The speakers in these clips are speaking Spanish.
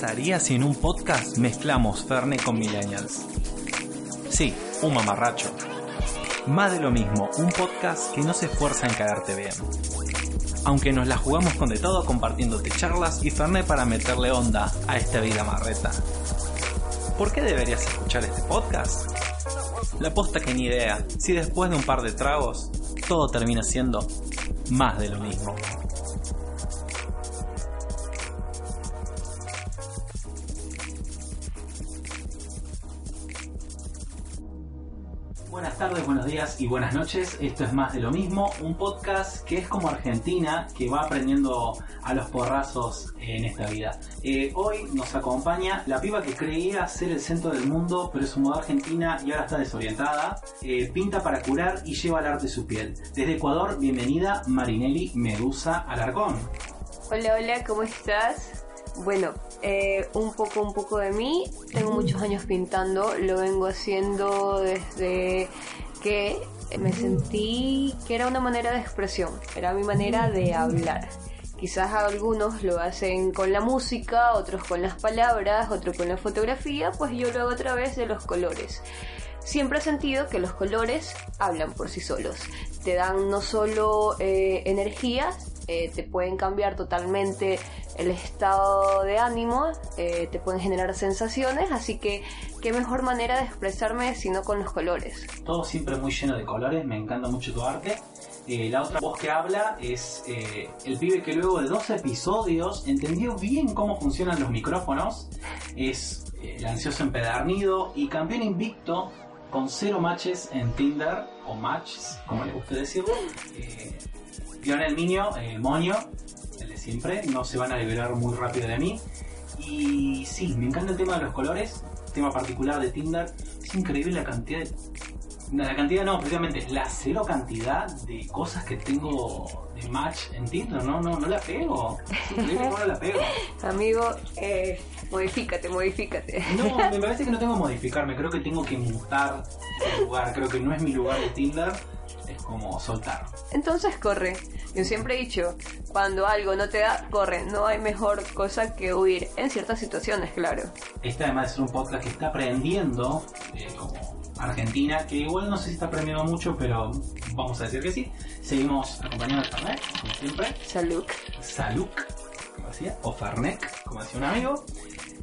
pasaría si en un podcast mezclamos Ferne con Millennials? Sí, un mamarracho. Más de lo mismo, un podcast que no se esfuerza en caerte bien. Aunque nos la jugamos con de todo compartiéndote charlas y Fernet para meterle onda a esta vida marreta. ¿Por qué deberías escuchar este podcast? La posta que ni idea, si después de un par de tragos, todo termina siendo más de lo mismo. Días y buenas noches. Esto es Más de lo mismo, un podcast que es como Argentina, que va aprendiendo a los porrazos en esta vida. Eh, hoy nos acompaña la piba que creía ser el centro del mundo, pero es su moda argentina y ahora está desorientada. Eh, pinta para curar y lleva al arte su piel. Desde Ecuador, bienvenida Marinelli Medusa Alarcón. Hola, hola, ¿cómo estás? Bueno, eh, un poco, un poco de mí. Tengo muchos años pintando, lo vengo haciendo desde que me sentí que era una manera de expresión, era mi manera de hablar. Quizás algunos lo hacen con la música, otros con las palabras, otros con la fotografía, pues yo lo hago a través de los colores. Siempre he sentido que los colores hablan por sí solos. Te dan no solo eh, energía, eh, te pueden cambiar totalmente el estado de ánimo, eh, te pueden generar sensaciones, así que qué mejor manera de expresarme sino con los colores. Todo siempre muy lleno de colores, me encanta mucho tu arte. Eh, la otra voz que habla es el pibe que luego de dos episodios entendió bien cómo funcionan los micrófonos. Es el ansioso empedernido y campeón invicto con cero matches en Tinder o matches, como le guste decirlo. el niño, eh, de siempre, no se van a liberar muy rápido de mí. Y sí, me encanta el tema de los colores, tema particular de Tinder. Es increíble la cantidad de la cantidad no, precisamente la cero cantidad de cosas que tengo de match en Tinder, no, no, no la pego. no la pego. Amigo, eh, modifícate, modifícate. No, me parece que no tengo que modificarme, creo que tengo que mutar el lugar, creo que no es mi lugar de Tinder, es como soltar. Entonces corre. Yo siempre he dicho, cuando algo no te da, corre. No hay mejor cosa que huir. En ciertas situaciones, claro. Este además es un podcast que está aprendiendo, eh, como Argentina, que igual no sé si está aprendiendo mucho, pero vamos a decir que sí. Seguimos acompañando a Fernet, como siempre. Salud. Salud, como decía, o Fernet, como decía un amigo.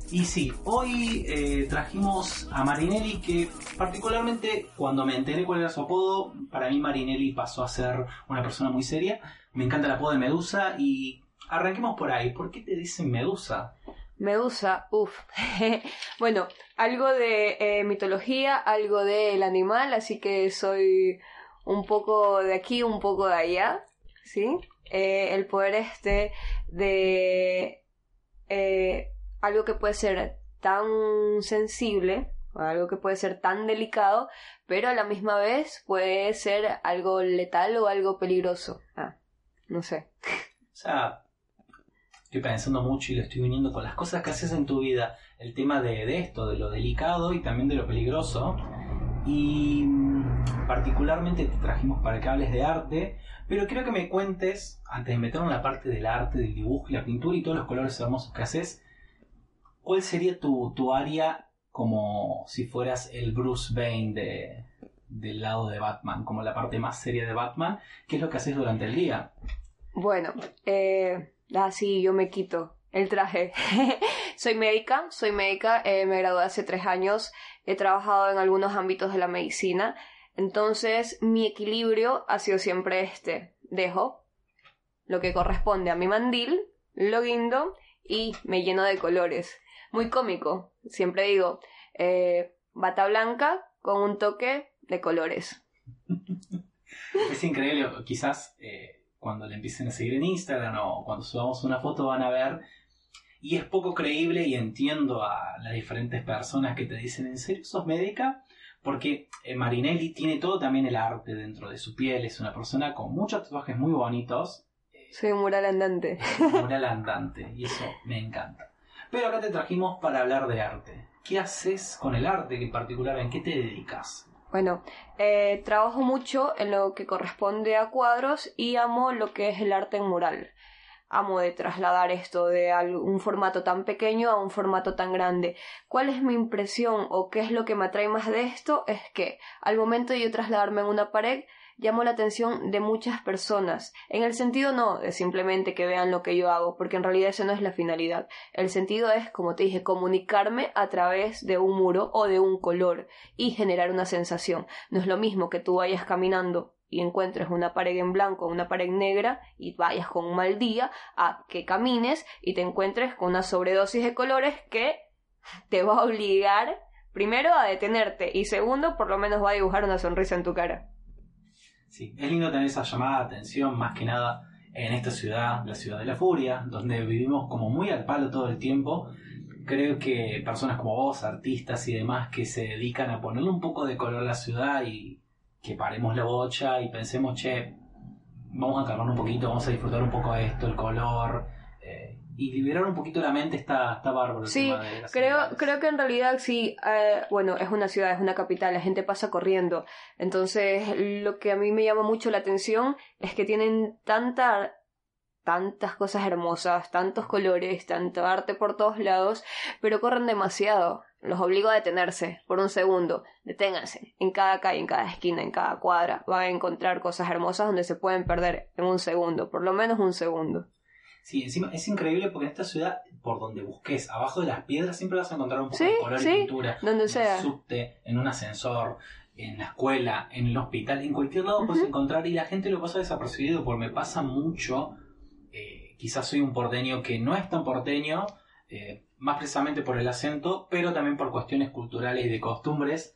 Y sí, hoy eh, trajimos a Marinelli, que particularmente cuando me enteré cuál era su apodo, para mí Marinelli pasó a ser una persona muy seria. Me encanta el apodo de Medusa y arranquemos por ahí. ¿Por qué te dicen Medusa? Medusa, uff. bueno, algo de eh, mitología, algo del animal, así que soy un poco de aquí, un poco de allá, ¿sí? Eh, el poder este de algo que puede ser tan sensible, algo que puede ser tan delicado, pero a la misma vez puede ser algo letal o algo peligroso. Ah, no sé. O sea, estoy pensando mucho y lo estoy viniendo con las cosas que haces en tu vida, el tema de, esto, de lo delicado y también de lo peligroso. Y mm, particularmente te trajimos para que hables de arte, pero quiero que me cuentes, antes de meternos en la parte del arte, del dibujo y la pintura y todos los colores hermosos que haces, ¿cuál sería tu, tu área como si fueras el Bruce Wayne de, del lado de Batman, como la parte más seria de Batman? ¿Qué es lo que haces durante el día? Bueno, eh, Ah, yo me quito el traje. soy médica, soy médica, eh, me gradué hace tres años, he trabajado en algunos ámbitos de la medicina, entonces mi equilibrio ha sido siempre este. Dejo lo que corresponde a mi mandil, lo guindo y me lleno de colores. Muy cómico, siempre digo, eh, bata blanca con un toque de colores. es increíble, quizás... Eh, cuando le empiecen a seguir en Instagram o cuando subamos una foto van a ver. Y es poco creíble y entiendo a las diferentes personas que te dicen, ¿en serio sos médica? Porque eh, Marinelli tiene todo también el arte dentro de su piel, es una persona con muchos tatuajes muy bonitos. Soy un mural andante. Un mural andante, y eso me encanta. Pero acá te trajimos para hablar de arte. ¿Qué haces con el arte en particular? ¿En qué te dedicas? Bueno, eh, trabajo mucho en lo que corresponde a cuadros y amo lo que es el arte en mural. amo de trasladar esto de un formato tan pequeño a un formato tan grande. ¿Cuál es mi impresión o qué es lo que me atrae más de esto? Es que al momento de yo trasladarme en una pared, llamo la atención de muchas personas. En el sentido no de simplemente que vean lo que yo hago, porque en realidad eso no es la finalidad. El sentido es, como te dije, comunicarme a través de un muro o de un color y generar una sensación. No es lo mismo que tú vayas caminando y encuentres una pared en blanco una pared negra y vayas con un mal día a que camines y te encuentres con una sobredosis de colores que te va a obligar primero a detenerte y segundo por lo menos va a dibujar una sonrisa en tu cara. Sí, es lindo tener esa llamada de atención más que nada en esta ciudad, la ciudad de la furia, donde vivimos como muy al palo todo el tiempo. Creo que personas como vos, artistas y demás, que se dedican a ponerle un poco de color a la ciudad y que paremos la bocha y pensemos, che, vamos a calmar un poquito, vamos a disfrutar un poco de esto, el color, y liberar un poquito la mente está, está bárbaro. sí, creo, creo que en realidad sí, eh, bueno, es una ciudad, es una capital, la gente pasa corriendo. Entonces, lo que a mí me llama mucho la atención es que tienen tanta tantas cosas hermosas, tantos colores, tanto arte por todos lados, pero corren demasiado. Los obligo a detenerse por un segundo. Deténganse. En cada calle, en cada esquina, en cada cuadra, van a encontrar cosas hermosas donde se pueden perder en un segundo, por lo menos un segundo. Sí, encima es increíble porque en esta ciudad, por donde busques, abajo de las piedras siempre vas a encontrar un poco de color y pintura. Donde en sea. el subte, en un ascensor, en la escuela, en el hospital, en cualquier lado puedes encontrar y la gente lo pasa desapercibido porque me pasa mucho quizás soy un porteño que no es tan porteño, eh, más precisamente por el acento, pero también por cuestiones culturales y de costumbres.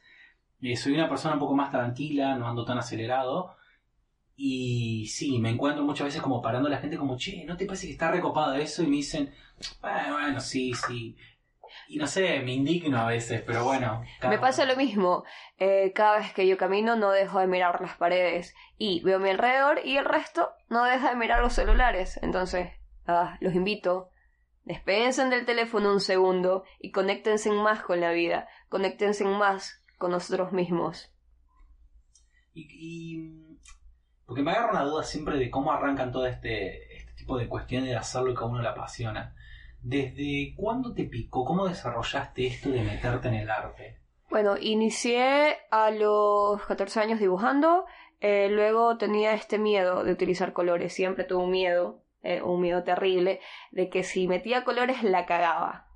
Eh, soy una persona un poco más tranquila, no ando tan acelerado. Y sí, me encuentro muchas veces como parando a la gente como, che, ¿no te parece que está recopado eso? Y me dicen, bueno, sí, sí. Y no sé, me indigno a veces, pero bueno. Me pasa lo mismo. Eh, cada vez que yo camino no dejo de mirar las paredes y veo mi alrededor y el resto no deja de mirar los celulares. Entonces, ah, los invito. Despensen del teléfono un segundo y conéctense más con la vida. Conéctense más con nosotros mismos. Y, y, porque me agarra una duda siempre de cómo arrancan todo este, este tipo de cuestiones de hacer lo que a uno le apasiona. ¿Desde cuándo te picó? ¿Cómo desarrollaste esto de meterte en el arte? Bueno, inicié a los 14 años dibujando, eh, luego tenía este miedo de utilizar colores, siempre tuve un miedo, eh, un miedo terrible, de que si metía colores la cagaba.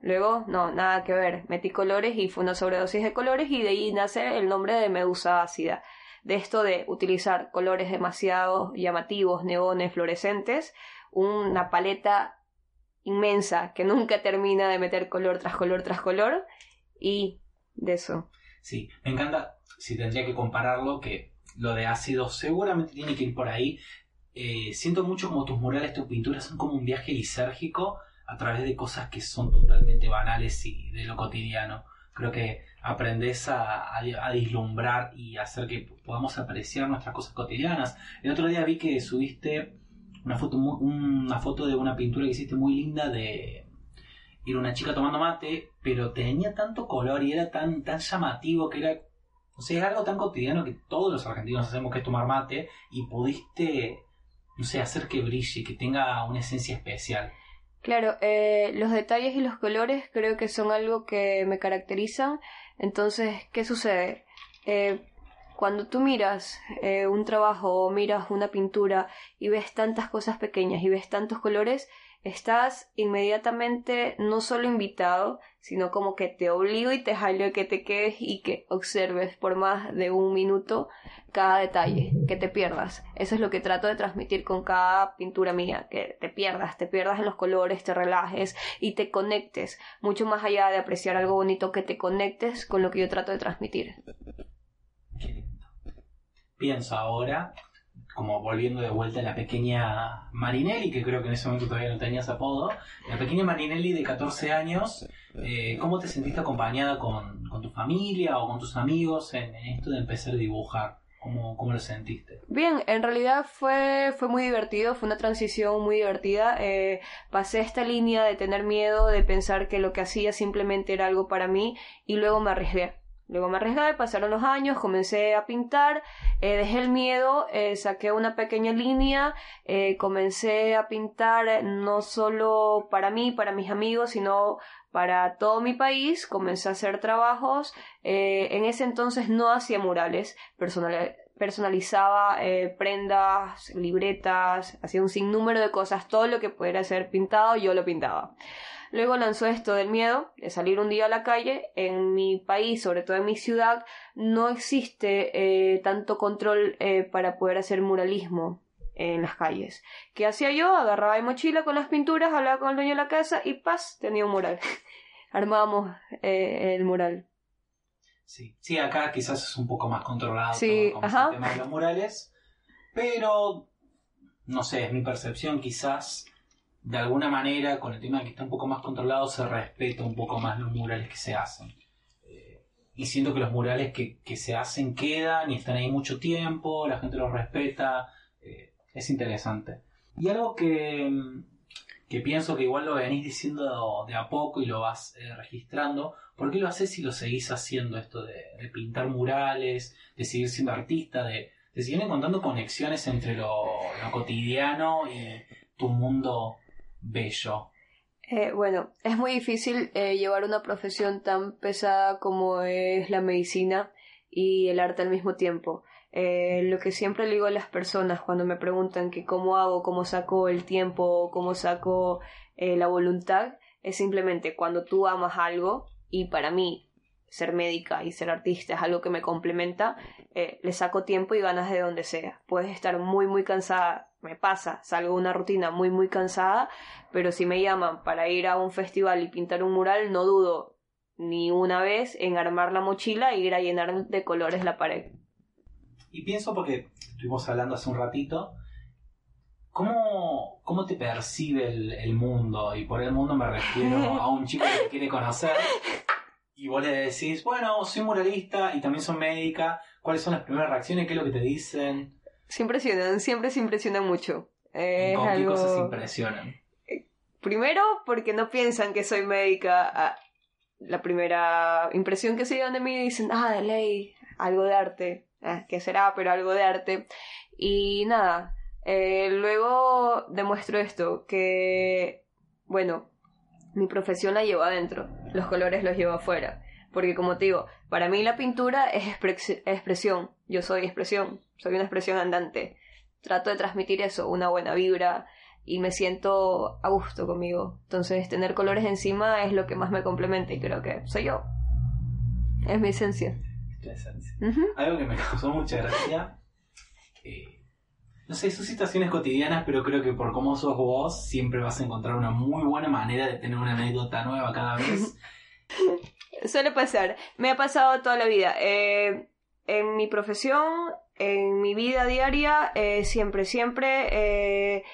Luego, no, nada que ver, metí colores y fue una sobredosis de colores y de ahí nace el nombre de medusa ácida. De esto de utilizar colores demasiado llamativos, neones, fluorescentes, una paleta inmensa que nunca termina de meter color tras color tras color y de eso. Sí, me encanta, si tendría que compararlo, que lo de ácido seguramente tiene que ir por ahí. Eh, siento mucho como tus murales, tus pinturas son como un viaje lisérgico a través de cosas que son totalmente banales y de lo cotidiano. Creo que aprendes a, a, a dislumbrar y hacer que podamos apreciar nuestras cosas cotidianas. El otro día vi que subiste una foto, una foto de una pintura que hiciste muy linda de era una chica tomando mate, pero tenía tanto color y era tan, tan llamativo que era, o sea, es algo tan cotidiano que todos los argentinos hacemos que es tomar mate y pudiste, no sé, hacer que brille, que tenga una esencia especial. Claro, eh, los detalles y los colores creo que son algo que me caracterizan. Entonces, ¿qué sucede? Eh, cuando tú miras eh, un trabajo o miras una pintura y ves tantas cosas pequeñas y ves tantos colores, estás inmediatamente no solo invitado, sino como que te obligo y te jalo que te quedes y que observes por más de un minuto cada detalle, que te pierdas. Eso es lo que trato de transmitir con cada pintura mía, que te pierdas, te pierdas en los colores, te relajes y te conectes, mucho más allá de apreciar algo bonito, que te conectes con lo que yo trato de transmitir pienso ahora, como volviendo de vuelta a la pequeña Marinelli, que creo que en ese momento todavía no tenías apodo, la pequeña Marinelli de 14 años, eh, ¿cómo te sentiste acompañada con, tu familia o con tus amigos en, esto de empezar a dibujar? ¿Cómo, ¿Cómo, lo sentiste? Bien, en realidad fue, fue muy divertido, fue una transición muy divertida. Eh, pasé esta línea de tener miedo, de pensar que lo que hacía simplemente era algo para mí y luego me arriesgué Luego me arriesgué, pasaron los años, comencé a pintar, eh, dejé el miedo, eh, saqué una pequeña línea, eh, comencé a pintar no solo para mí, para mis amigos, sino para todo mi país, comencé a hacer trabajos, en ese entonces no hacía murales, personalizaba prendas, libretas, hacía un sinnúmero de cosas, todo lo que pudiera ser pintado yo lo pintaba. Luego lanzó esto del miedo de salir un día a la calle. En mi país, sobre todo en mi ciudad, no existe eh, tanto control eh, para poder hacer muralismo en las calles. ¿Qué hacía yo? Agarraba mi mochila con las pinturas, hablaba con el dueño de la casa y paz, tenía un mural. Armábamos eh, el mural. Sí. sí, acá quizás es un poco más controlado sí, el tema de los murales, pero no sé, es mi percepción quizás de alguna manera, con el tema de que está un poco más controlado, se respeta un poco más los murales que se hacen. Eh, y siento que los murales que, se hacen quedan y están ahí mucho tiempo, la gente los respeta, eh, es interesante. Y algo que, que, pienso que igual lo venís diciendo de a poco y lo vas eh, registrando, ¿por qué lo haces si lo seguís haciendo esto de, pintar murales, de seguir siendo artista, de, de seguir encontrando conexiones entre lo cotidiano y tu mundo bello? Eh, bueno, es muy difícil eh, llevar una profesión tan pesada como es la medicina y el arte al mismo tiempo. Eh, lo que siempre le digo a las personas cuando me preguntan que cómo hago, cómo saco el tiempo, cómo saco la voluntad, es simplemente cuando tú amas algo, y para mí ser médica y ser artista es algo que me complementa, le saco tiempo y ganas de donde sea. Puedes estar muy, muy cansada me pasa, salgo de una rutina muy muy cansada, pero si me llaman para ir a un festival y pintar un mural, no dudo ni una vez en armar la mochila e ir a llenar de colores la pared. Y pienso porque estuvimos hablando hace un ratito, ¿cómo, cómo te percibe el, el mundo? Y por el mundo me refiero a un chico que quiere conocer y vos le decís, bueno, soy muralista y también soy médica, ¿cuáles son las primeras reacciones? ¿Qué es lo que te dicen? Se impresionan, siempre se impresionan mucho. Es ¿Con qué cosas se impresionan? Eh, primero, porque no piensan que soy médica. Ah, la primera impresión que se llevan de mí dicen, ah, de ley, algo de arte. Ah, ¿Qué será? Pero algo de arte. Y nada, eh, luego demuestro esto, que, bueno, mi profesión la llevo adentro, los colores los llevo afuera. Porque como te digo, para mí la pintura es expresión, yo soy expresión, soy una expresión andante. Trato de transmitir eso, una buena vibra y me siento a gusto conmigo. Entonces tener colores encima es lo que más me complementa y creo que soy yo. Es mi esencia. Tu esencia. Algo que me causó mucha gracia. Eh, no sé, son situaciones cotidianas, pero creo que por cómo sos vos, siempre vas a encontrar una muy buena manera de tener una anécdota nueva cada vez. Suele pasar. Me ha pasado toda la vida. Eh, en mi profesión, en mi vida diaria, eh, siempre, siempre eh,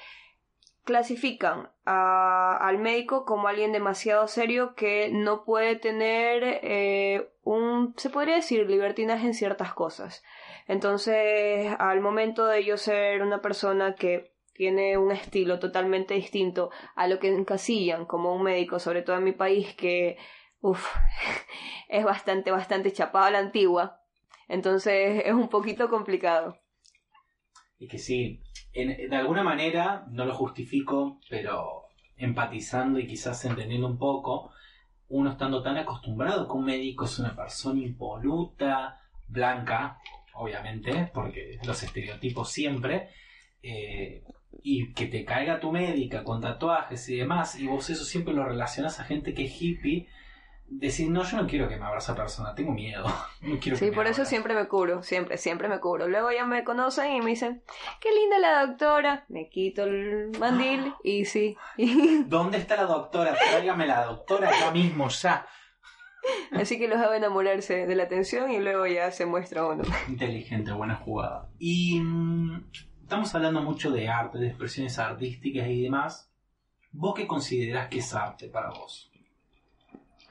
clasifican al médico como alguien demasiado serio que no puede tener un, se podría decir, libertinaje en ciertas cosas. Entonces, al momento de yo ser una persona que tiene un estilo totalmente distinto a lo que encasillan como un médico, sobre todo en mi país, que Uf, es bastante, bastante chapado a la antigua. Entonces es un poquito complicado. Y que sí, de alguna manera, no lo justifico, pero empatizando y quizás entendiendo un poco, uno estando tan acostumbrado que un médico es una persona impoluta, blanca, obviamente, porque los estereotipos siempre, eh, y que te caiga tu médica con tatuajes y demás, y vos eso siempre lo relacionas a gente que es hippie, decir, no, yo no quiero que me abra esa persona, tengo miedo. No quiero sí, por eso siempre me cubro, siempre, siempre me cubro. Luego ya me conocen y me dicen, qué linda la doctora. Me quito el mandil y sí. ¿Dónde está la doctora? Tráigame la doctora ya mismo, ya. Así que los hago enamorarse de la atención y luego ya se muestra uno. Inteligente, buena jugada. Y mm, estamos hablando mucho de arte, de expresiones artísticas y demás. ¿Vos qué considerás que es arte para vos?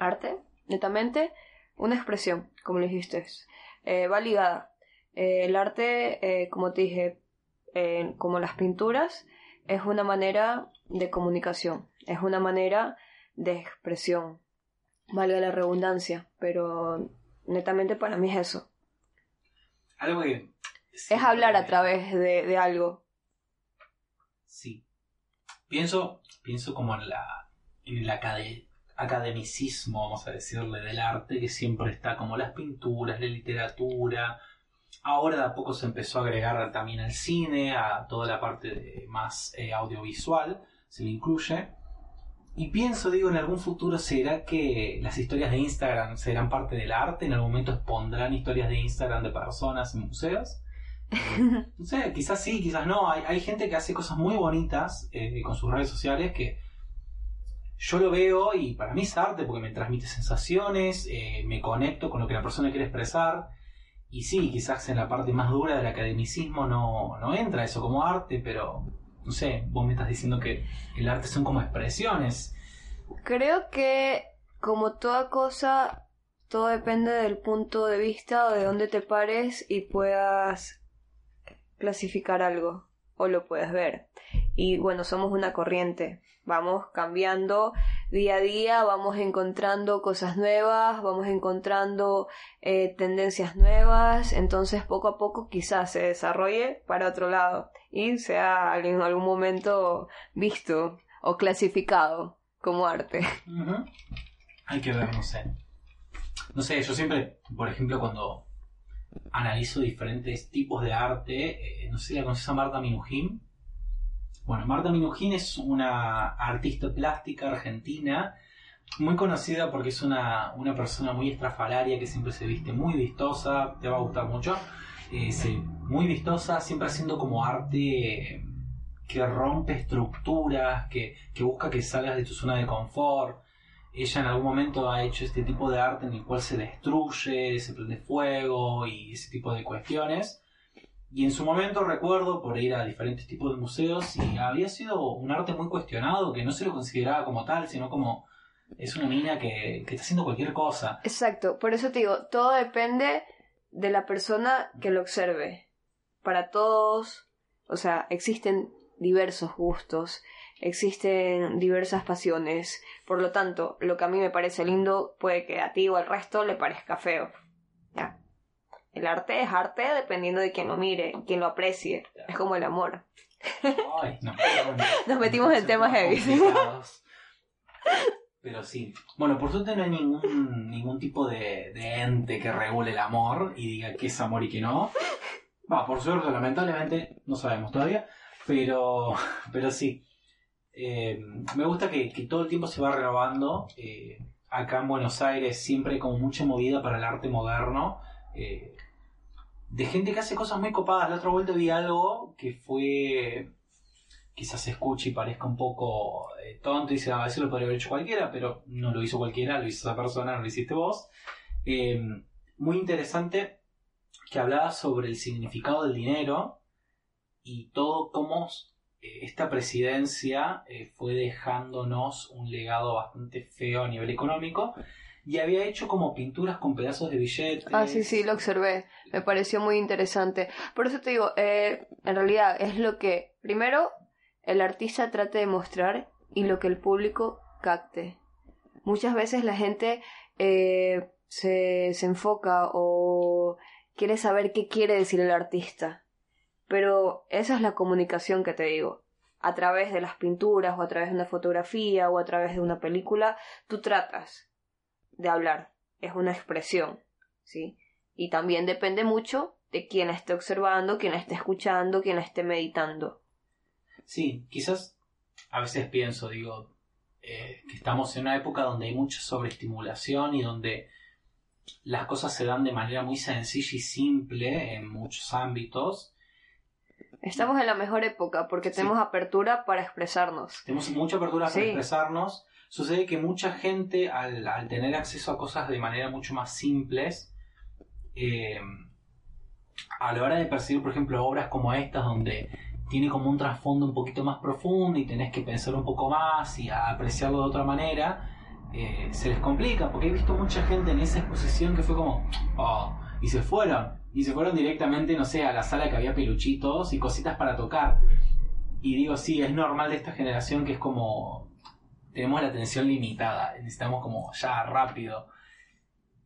Arte, netamente, una expresión, como lo dijiste, eh, va ligada. Eh, el arte, eh, como te dije, como las pinturas, es una manera de comunicación, es una manera de expresión, valga la redundancia, pero netamente para mí es eso. Algo que... Es hablar a través de, de algo. Sí. Pienso, pienso como en la, en el acade- academicismo, vamos a decirle, del arte, que siempre está como las pinturas, la literatura. Ahora de a poco se empezó a agregar también al cine, a toda la parte de- más eh, audiovisual, se le incluye. Y pienso, digo, en algún futuro será que las historias de Instagram serán parte del arte, en algún momento expondrán historias de Instagram de personas en museos. No sé, quizás sí, quizás no. Hay, hay gente que hace cosas muy bonitas eh, con sus redes sociales que yo lo veo y para mí es arte porque me transmite sensaciones, eh, me conecto con lo que la persona quiere expresar. Y sí, quizás en la parte más dura del academicismo no, no entra eso como arte, pero no sé, vos me estás diciendo que el arte son como expresiones. Creo que, como toda cosa, todo depende del punto de vista o de dónde te pares y puedas clasificar algo o lo puedes ver. Y bueno, somos una corriente, vamos cambiando día a día, vamos encontrando cosas nuevas, vamos encontrando eh, tendencias nuevas, entonces poco a poco quizás se desarrolle para otro lado y sea en algún momento visto o clasificado como arte. Hay que ver, no sé. No sé, yo siempre, por ejemplo, cuando analizo diferentes tipos de arte, eh, no sé la conoces a Marta Minujín. Bueno, Marta Minujín es una artista plástica argentina muy conocida porque es una, una persona muy estrafalaria que siempre se viste muy vistosa, te va a gustar mucho. Eh, muy vistosa, siempre haciendo como arte que rompe estructuras, que, que busca que salgas de tu zona de confort. Ella en algún momento ha hecho este tipo de arte en el cual se destruye, se prende fuego y ese tipo de cuestiones. Y en su momento recuerdo por ir a diferentes tipos de museos y había sido un arte muy cuestionado, que no se lo consideraba como tal, sino como es una que, que está haciendo cualquier cosa. Exacto, por eso te digo, todo depende de la persona que lo observe. Para todos, o sea, existen diversos gustos, existen diversas pasiones, por lo tanto, lo que a mí me parece lindo puede que a ti o al resto le parezca feo. ¿Ya? El arte es arte dependiendo de quien lo mire, quien lo aprecie. Es como el amor. Ay, nos metimos en- Nos metimos en temas heavy. Pero sí. Bueno, por suerte no hay ningún, ningún tipo de, de ente que regule el amor y diga qué es amor y qué no. Va, por suerte, lamentablemente, no sabemos todavía. Pero, pero sí. Eh, me gusta que, que todo el tiempo se va renovando. Eh, acá en Buenos Aires siempre hay como mucha movida para el arte moderno. Eh, de gente que hace cosas muy copadas. La otra vuelta vi algo que fue quizás se escuche y parezca un poco eh, tonto y dice, a veces lo podría haber hecho cualquiera, pero no lo hizo cualquiera, lo hizo esa persona, no lo hiciste vos. Eh, muy interesante que hablaba sobre el significado del dinero y todo cómo esta presidencia fue dejándonos un legado bastante feo a nivel económico y había hecho como pinturas con pedazos de billetes. Ah, sí, sí, lo observé. Me pareció muy interesante. Por eso te digo, eh, en realidad es lo que primero el artista trate de mostrar y lo que el público capte. Muchas veces la gente eh, se, se enfoca o quiere saber qué quiere decir el artista. Pero esa es la comunicación que te digo. A través de las pinturas o a través de una fotografía o a través de una película, tú tratas de hablar. Es una expresión, ¿sí? Y también depende mucho de quién la esté observando, quién la esté escuchando, quién la esté meditando. Sí, quizás a veces pienso, digo, eh, que estamos en una época donde hay mucha sobreestimulación y donde las cosas se dan de manera muy sencilla y simple en muchos ámbitos. Estamos en la mejor época porque Sí. tenemos apertura para expresarnos. Tenemos mucha apertura para Sí. expresarnos. Sucede que mucha gente, al, tener acceso a cosas de manera mucho más simples, eh, a la hora de percibir, por ejemplo, obras como estas, donde tiene como un trasfondo un poquito más profundo y tenés que pensar un poco más y apreciarlo de otra manera, eh, se les complica, porque he visto mucha gente en esa exposición que fue como, oh, y se fueron, y se fueron directamente, no sé, a la sala que había peluchitos y cositas para tocar. Y digo, sí, es normal de esta generación que es como, tenemos la atención limitada, necesitamos como ya rápido.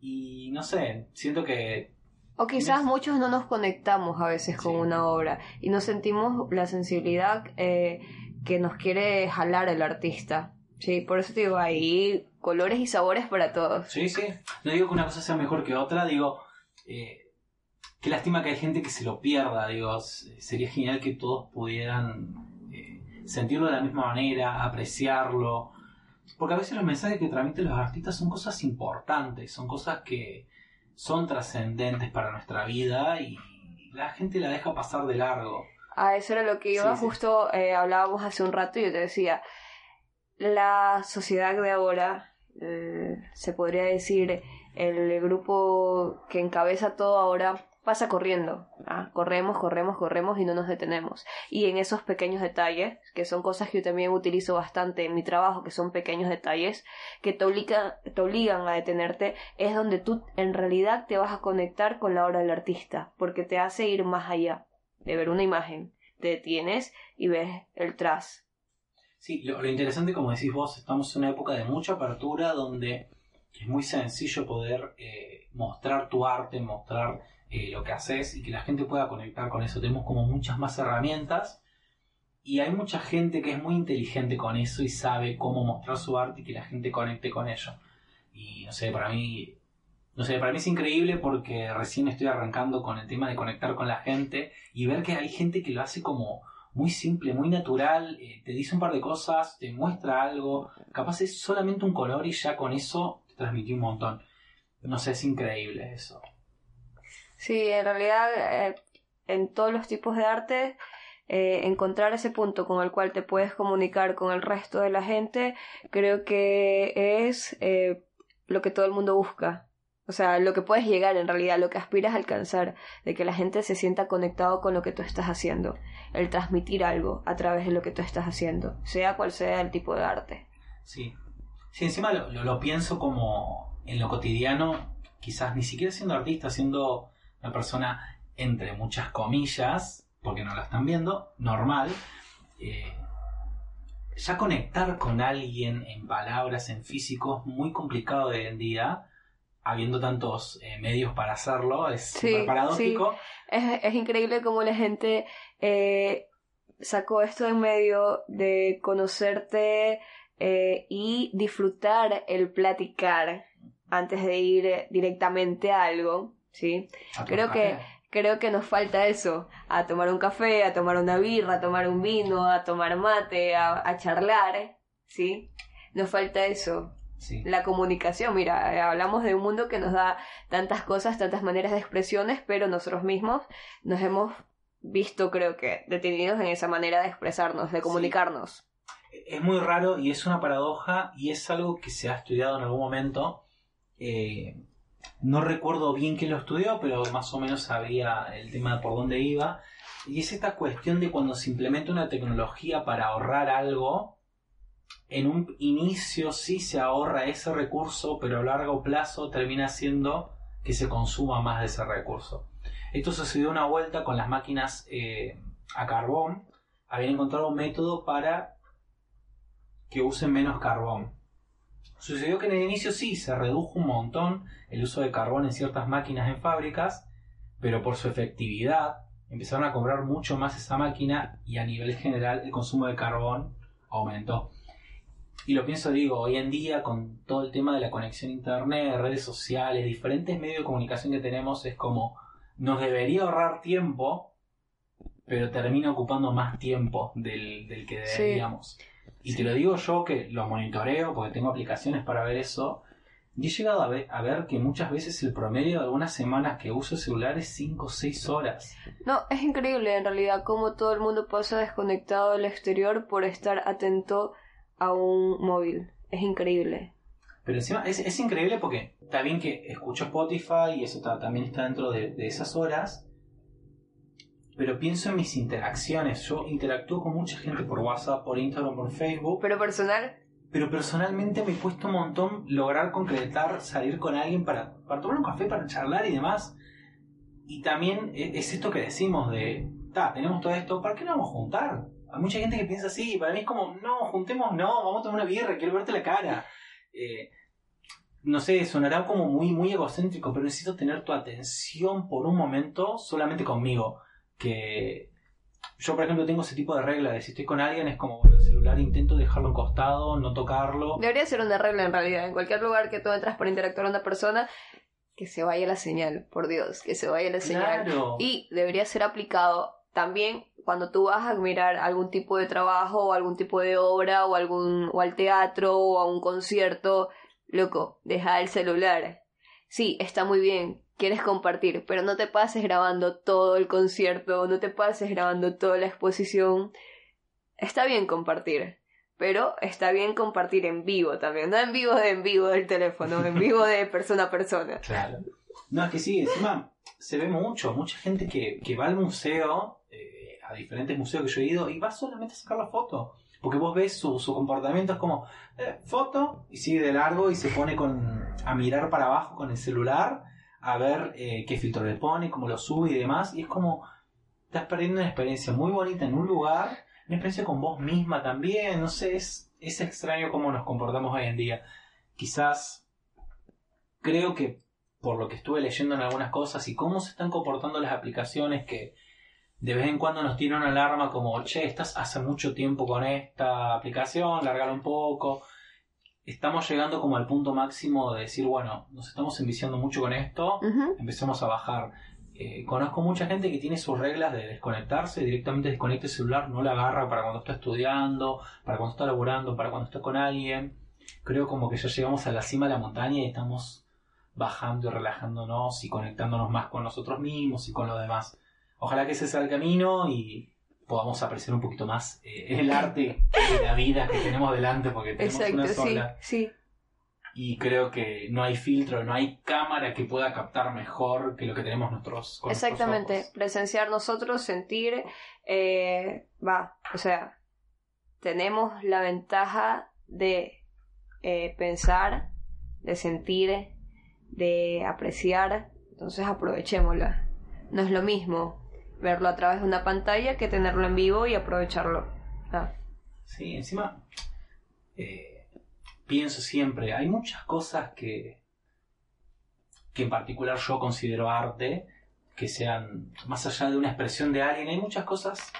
Y no sé, siento que... O quizás muchos no nos conectamos a veces con Sí. una obra y no sentimos la sensibilidad eh, que nos quiere jalar el artista. Sí, por eso te digo, hay colores y sabores para todos. Sí, sí. No digo que una cosa sea mejor que otra, digo... Eh, qué lástima que hay gente que se lo pierda, digo. Sería genial que todos pudieran eh, sentirlo de la misma manera, apreciarlo. Porque a veces los mensajes que transmiten los artistas son cosas importantes, son cosas que son trascendentes para nuestra vida y la gente la deja pasar de largo. A eso era lo que iba, Sí, sí. justo eh, hablábamos hace un rato y yo te decía, la sociedad de ahora, eh, se podría decir, el grupo que encabeza todo ahora pasa corriendo. ¿ah? Corremos, corremos, corremos y no nos detenemos. Y en esos pequeños detalles, que son cosas que yo también utilizo bastante en mi trabajo, que son pequeños detalles, que te, obliga- te obligan a detenerte, es donde tú en realidad te vas a conectar con la obra del artista, porque te hace ir más allá de ver una imagen. Te detienes y ves el tras. Sí, lo, interesante, como decís vos, estamos en una época de mucha apertura donde es muy sencillo poder eh, mostrar tu arte, mostrar eh, lo que haces y que la gente pueda conectar con eso. Tenemos como muchas más herramientas y hay mucha gente que es muy inteligente con eso y sabe cómo mostrar su arte y que la gente conecte con ello. Y no sé, para mí, no sé, para mí es increíble porque recién estoy arrancando con el tema de conectar con la gente y ver que hay gente que lo hace como muy simple, muy natural, eh, te dice un par de cosas, te muestra algo, capaz es solamente un color y ya con eso te transmitió un montón. No sé, es increíble eso. Sí, en realidad, eh, en todos los tipos de arte, eh, encontrar ese punto con el cual te puedes comunicar con el resto de la gente, creo que es eh, lo que todo el mundo busca. O sea, lo que puedes llegar en realidad, lo que aspiras a alcanzar, de que la gente se sienta conectado con lo que tú estás haciendo, el transmitir algo a través de lo que tú estás haciendo, sea cual sea el tipo de arte. Sí. Sí, encima lo, lo- lo pienso como en lo cotidiano, quizás ni siquiera siendo artista, siendo una persona, entre muchas comillas, porque no la están viendo, normal. eh, ya conectar con alguien en palabras, en físico, es muy complicado hoy en día, habiendo tantos eh, medios para hacerlo, es Sí, súper paradójico. Es, es increíble cómo la gente eh, sacó esto en medio de conocerte eh, y disfrutar el platicar antes de ir directamente a algo, ¿sí? Creo que, creo que nos falta eso, a tomar un café, a tomar una birra, a tomar un vino, a tomar mate, a, a charlar, ¿sí? Nos falta eso, Sí. la comunicación. Mira, eh, hablamos de un mundo que nos da tantas cosas, tantas maneras de expresiones, pero nosotros mismos nos hemos visto, creo que, detenidos en esa manera de expresarnos, de comunicarnos. es muy raro y es una paradoja y es algo que se ha estudiado en algún momento. Eh, no recuerdo bien quién lo estudió, pero más o menos sabía el tema de por dónde iba. Y es esta cuestión de cuando se implementa una tecnología para ahorrar algo, en un inicio sí se ahorra ese recurso, pero a largo plazo termina siendo que se consuma más de ese recurso. Esto sucedió una vuelta con las máquinas eh, a carbón. Habían encontrado un método para que usen menos carbón. Sucedió que en el inicio sí, se redujo un montón el uso de carbón en ciertas máquinas en fábricas, pero por su efectividad empezaron a comprar mucho más esa máquina y a nivel general el consumo de carbón aumentó. Y lo pienso, digo, hoy en día con todo el tema de la conexión a internet, redes sociales, diferentes medios de comunicación que tenemos, es como nos debería ahorrar tiempo, pero termina ocupando más tiempo del, del que Sí. Y te lo digo yo que lo monitoreo porque tengo aplicaciones para ver eso. Y he llegado a ver, a ver que muchas veces el promedio de algunas semanas que uso el celular es 5 o 6 horas. No, es increíble en realidad cómo todo el mundo pasa desconectado del exterior por estar atento a un móvil. Es increíble. Pero encima es, es increíble porque está bien que escucho Spotify y eso ta- también está dentro de, de esas horas. Pero pienso en mis interacciones. Yo interactúo con mucha gente por WhatsApp, por Instagram, por Facebook. Pero personal, Pero personalmente me cuesta un montón lograr concretar, salir con alguien para, para tomar un café, para charlar y demás. Y también e- es esto que decimos de, ta, tenemos todo esto, ¿para qué no vamos a juntar? Hay mucha gente que piensa así, y para mí es como, no, juntemos no, vamos a tomar una birra, quiero verte la cara. Eh, no sé, sonará como muy, muy egocéntrico, pero necesito tener tu atención por un momento solamente conmigo. Que yo, por ejemplo, tengo ese tipo de regla de si estoy con alguien es como, el celular intento dejarlo en costado, no tocarlo. Debería ser una regla en realidad. En cualquier lugar que tú entras para interactuar con una persona, que se vaya la señal, por Dios, que se vaya la señal. Claro. Y debería ser aplicado también cuando tú vas a mirar algún tipo de trabajo o algún tipo de obra o algún o al teatro o a un concierto, loco, deja el celular. Sí, está muy bien, quieres compartir, pero no te pases grabando todo el concierto, no te pases grabando toda la exposición. Está bien compartir, pero está bien compartir en vivo también, no en vivo de en vivo del teléfono, en vivo de persona a persona. Claro. No, es que sí, encima se ve mucho, mucha gente que, que va al museo, eh, a diferentes museos que yo he ido, y va solamente a sacar la foto. Porque vos ves su, su comportamiento, es como, eh, foto, y sigue de largo y se pone con, a mirar para abajo con el celular, a ver eh, qué filtro le pone, cómo lo sube y demás, y es como, estás perdiendo una experiencia muy bonita en un lugar, una experiencia con vos misma también, no sé, es, es extraño cómo nos comportamos hoy en día. Quizás creo que por lo que estuve leyendo en algunas cosas y cómo se están comportando las aplicaciones que de vez en cuando nos tiran una alarma como, che, estás hace mucho tiempo con esta aplicación, largala un poco. Estamos llegando como al punto máximo de decir, bueno, nos estamos enviciando mucho con esto, empecemos a bajar. Eh, conozco mucha gente que tiene sus reglas de desconectarse, directamente desconecta el celular, no la agarra para cuando está estudiando, para cuando está laburando, para cuando está con alguien. Creo como que ya llegamos a la cima de la montaña y estamos bajando y relajándonos y conectándonos más con nosotros mismos y con los demás. Ojalá que ese sea el camino y podamos apreciar un poquito más eh, el arte de la vida que tenemos delante porque tenemos Exacto, una sí, sola sí. y creo que no hay filtro, no hay cámara que pueda captar mejor que lo que tenemos nosotros. con Exactamente, ojos. presenciar nosotros, sentir, eh, va, o sea, tenemos la ventaja de eh, pensar, de sentir, de apreciar, entonces aprovechémosla. No es lo mismo verlo a través de una pantalla que tenerlo en vivo y aprovecharlo. Ah, Sí, encima eh, pienso siempre, hay muchas cosas que, que en particular yo considero arte, que sean más allá de una expresión de alguien, hay muchas cosas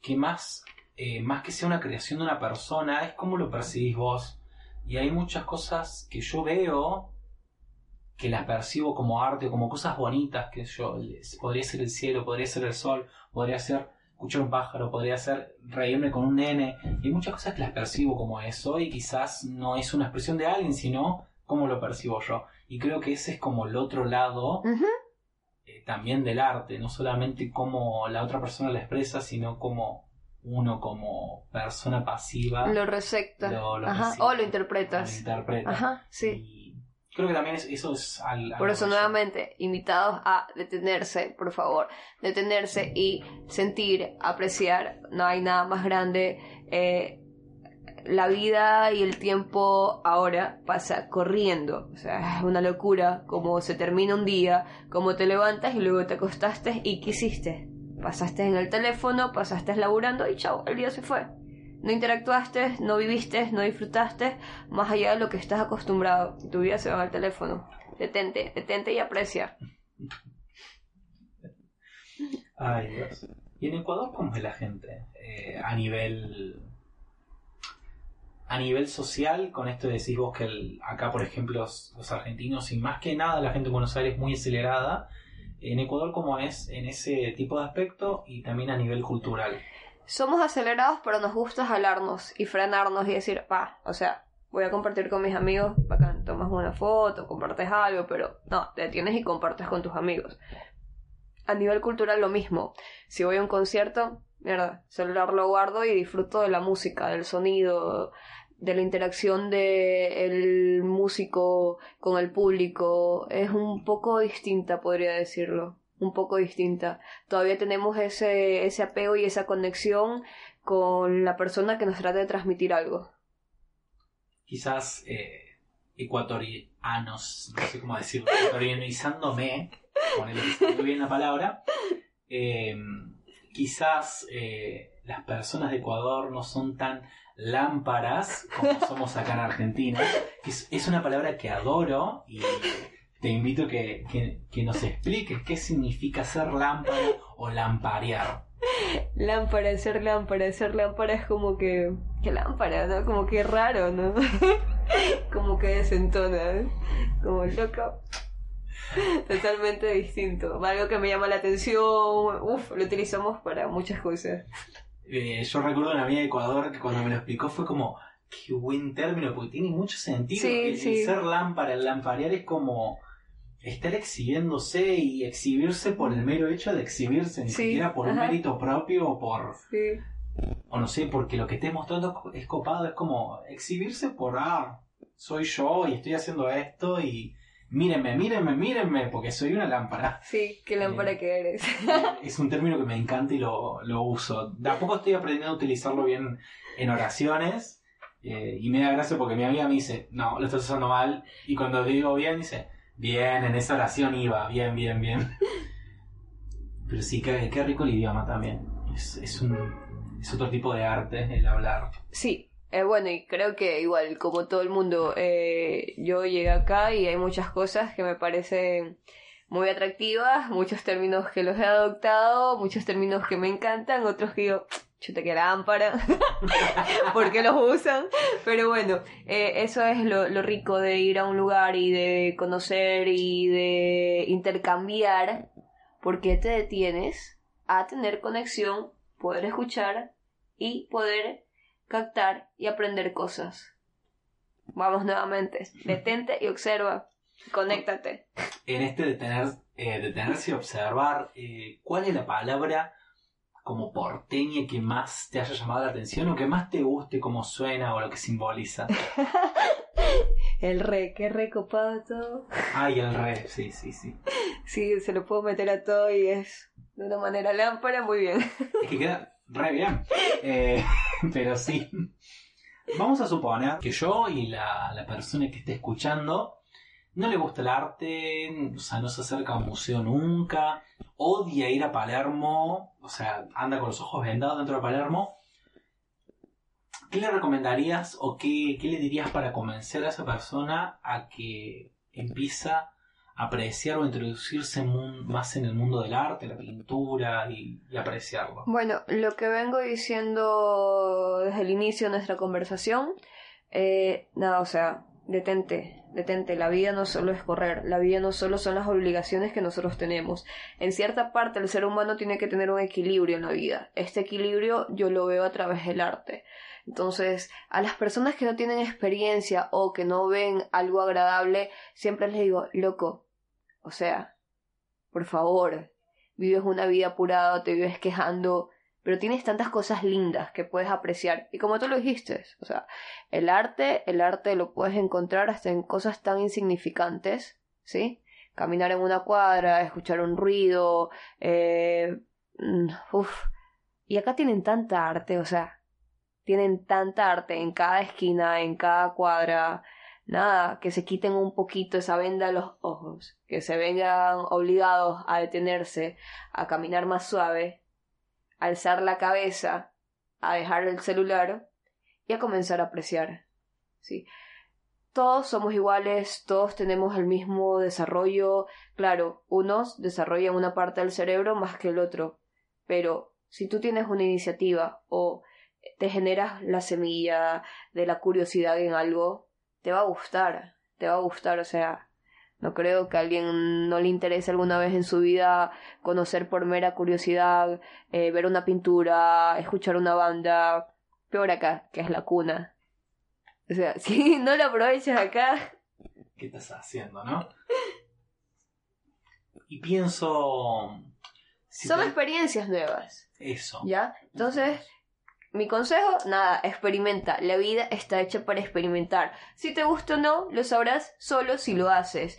que más, eh, más que sea una creación de una persona, es como lo percibís vos. Y hay muchas cosas que yo veo que las percibo como arte, como cosas bonitas, que yo, podría ser el cielo, podría ser el sol, podría ser escuchar un pájaro, podría ser reírme con un nene. Y hay muchas cosas que las percibo como eso y quizás no es una expresión de alguien, sino cómo lo percibo yo. Y creo que ese es como el otro lado eh, también del arte, no solamente cómo la otra persona lo expresa, sino como uno como persona pasiva Lo recepta. Lo- lo Ajá, recibe. o lo lo interpretas. interpreta. Ajá, sí. Y creo que también es- eso es al, Por eso nuevamente, invitados a detenerse, por favor, detenerse y sentir, apreciar. No hay nada más grande. eh, la vida y el tiempo ahora pasa corriendo. O sea, es una locura como se termina un día, como te levantas y luego te acostaste y ¿qué hiciste? Pasaste en el teléfono, pasaste laburando y chao, el día se fue. No interactuaste, no viviste, no disfrutaste más allá de lo que estás acostumbrado. Tu vida se va al teléfono. Detente, detente y aprecia. Ay, Dios. ¿Y en Ecuador cómo es la gente? Eh, a nivel. A nivel social, con esto decís vos que acá, por ejemplo, los, los argentinos, y más que nada la gente de Buenos Aires es muy acelerada. En Ecuador, ¿cómo es en ese tipo de aspecto y también a nivel cultural? Somos acelerados, pero nos gusta jalarnos y frenarnos y decir, pa, o sea, voy a compartir con mis amigos, bacán, tomas una foto, compartes algo, pero no, te detienes y compartes con tus amigos. A nivel cultural lo mismo. Si voy a un concierto, mierda, celular lo guardo y disfruto de la música, del sonido, de la interacción del músico con el público. Es un poco distinta, podría decirlo. Un poco distinta. Todavía tenemos ese, ese apego y esa conexión con la persona que nos trata de transmitir algo. Quizás eh, ecuatorianos, no sé cómo decirlo, ecuatorianizándome, está muy bien la palabra, eh, quizás eh, las personas de Ecuador no son tan lámparas como somos acá en Argentina. Es, es una palabra que adoro y te invito a que, que, que nos expliques qué significa ser lámpara o lamparear. Lámpara, ser lámpara, ser lámpara es como que. ¿Qué lámpara, no? Como que raro, ¿no? como que desentona, ¿eh? Como loco. Totalmente distinto. Algo que me llama la atención. Uf, lo utilizamos para muchas cosas. Eh, yo recuerdo una amiga de Ecuador que cuando me lo explicó fue como, qué buen término, porque tiene mucho sentido. Sí, el, el sí. ser lámpara, el lamparear es como estar exhibiéndose y exhibirse por el mero hecho de exhibirse, ni Sí, siquiera por un mérito propio o por, Sí. o no sé, porque lo que estés mostrando es copado, es como exhibirse por, ah, soy yo y estoy haciendo esto y mírenme, mírenme, mírenme, porque soy una lámpara. Sí, qué lámpara que eres. Es un término que me encanta y lo, lo uso. De a poco estoy aprendiendo a utilizarlo bien en oraciones. eh, y me da gracia porque mi amiga me dice, no, lo estás usando mal. Y cuando digo bien, dice, bien, en esa oración iba, bien, bien, bien. Pero sí, qué, qué rico el idioma también. Es, es, un, es otro tipo de arte el hablar. Sí, eh, bueno, y creo que igual, como todo el mundo, eh, yo llegué acá y hay muchas cosas que me parecen muy atractivas, muchos términos que los he adoptado, muchos términos que me encantan, otros que digo, chuta que lámpara, ¿por qué los usan? Pero bueno, eh, eso es lo, lo rico de ir a un lugar y de conocer y de intercambiar, porque te detienes a tener conexión, poder escuchar y poder captar y aprender cosas. Vamos nuevamente, detente y observa, conéctate. En este detener, eh, detenerse y observar, eh, ¿cuál es la palabra como porteña que más te haya llamado la atención o que más te guste cómo suena o lo que simboliza? El re, qué recopado todo. Ay, el re, sí, sí, sí. Sí, se lo puedo meter a todo y es de una manera lámpara, muy bien. Es que queda re bien. Eh, pero sí. Vamos a suponer que yo y la, la persona que esté escuchando no le gusta el arte, o sea, no se acerca a un museo nunca, odia ir a Palermo, o sea, anda con los ojos vendados dentro de Palermo. ¿Qué le recomendarías o qué, qué le dirías para convencer a esa persona a que empieza a apreciar o introducirse mun- más en el mundo del arte, la pintura y, y apreciarlo? Bueno, lo que vengo diciendo desde el inicio de nuestra conversación, eh, nada, o sea, detente, detente, la vida no solo es correr, la vida no solo son las obligaciones que nosotros tenemos. En cierta parte el ser humano tiene que tener un equilibrio en la vida. Este equilibrio yo lo veo a través del arte. Entonces, a las personas que no tienen experiencia o que no ven algo agradable, siempre les digo, loco, o sea, por favor, vives una vida apurada, te vives quejando, pero tienes tantas cosas lindas que puedes apreciar. Y como tú lo dijiste, o sea, el arte, el arte lo puedes encontrar hasta en cosas tan insignificantes, ¿sí? Caminar en una cuadra, escuchar un ruido, eh, mm, uf. Y acá tienen tanta arte, o sea, tienen tanta arte en cada esquina, en cada cuadra, nada, que se quiten un poquito esa venda de los ojos, que se vengan obligados a detenerse, a caminar más suave, alzar la cabeza, a dejar el celular y a comenzar a apreciar. Sí. Todos somos iguales, todos tenemos el mismo desarrollo. Claro, unos desarrollan una parte del cerebro más que el otro, pero si tú tienes una iniciativa o te generas la semilla de la curiosidad en algo, te va a gustar, te va a gustar, o sea, no creo que a alguien no le interese alguna vez en su vida conocer por mera curiosidad, eh, ver una pintura, escuchar una banda, peor acá, que es la cuna. O sea, si no lo aprovechas acá, ¿Qué estás haciendo, no? Y pienso... si son te- experiencias nuevas, Eso. ¿ya? Entonces, mi consejo, nada, experimenta. La vida está hecha para experimentar. Si te gusta o no, lo sabrás solo si lo haces.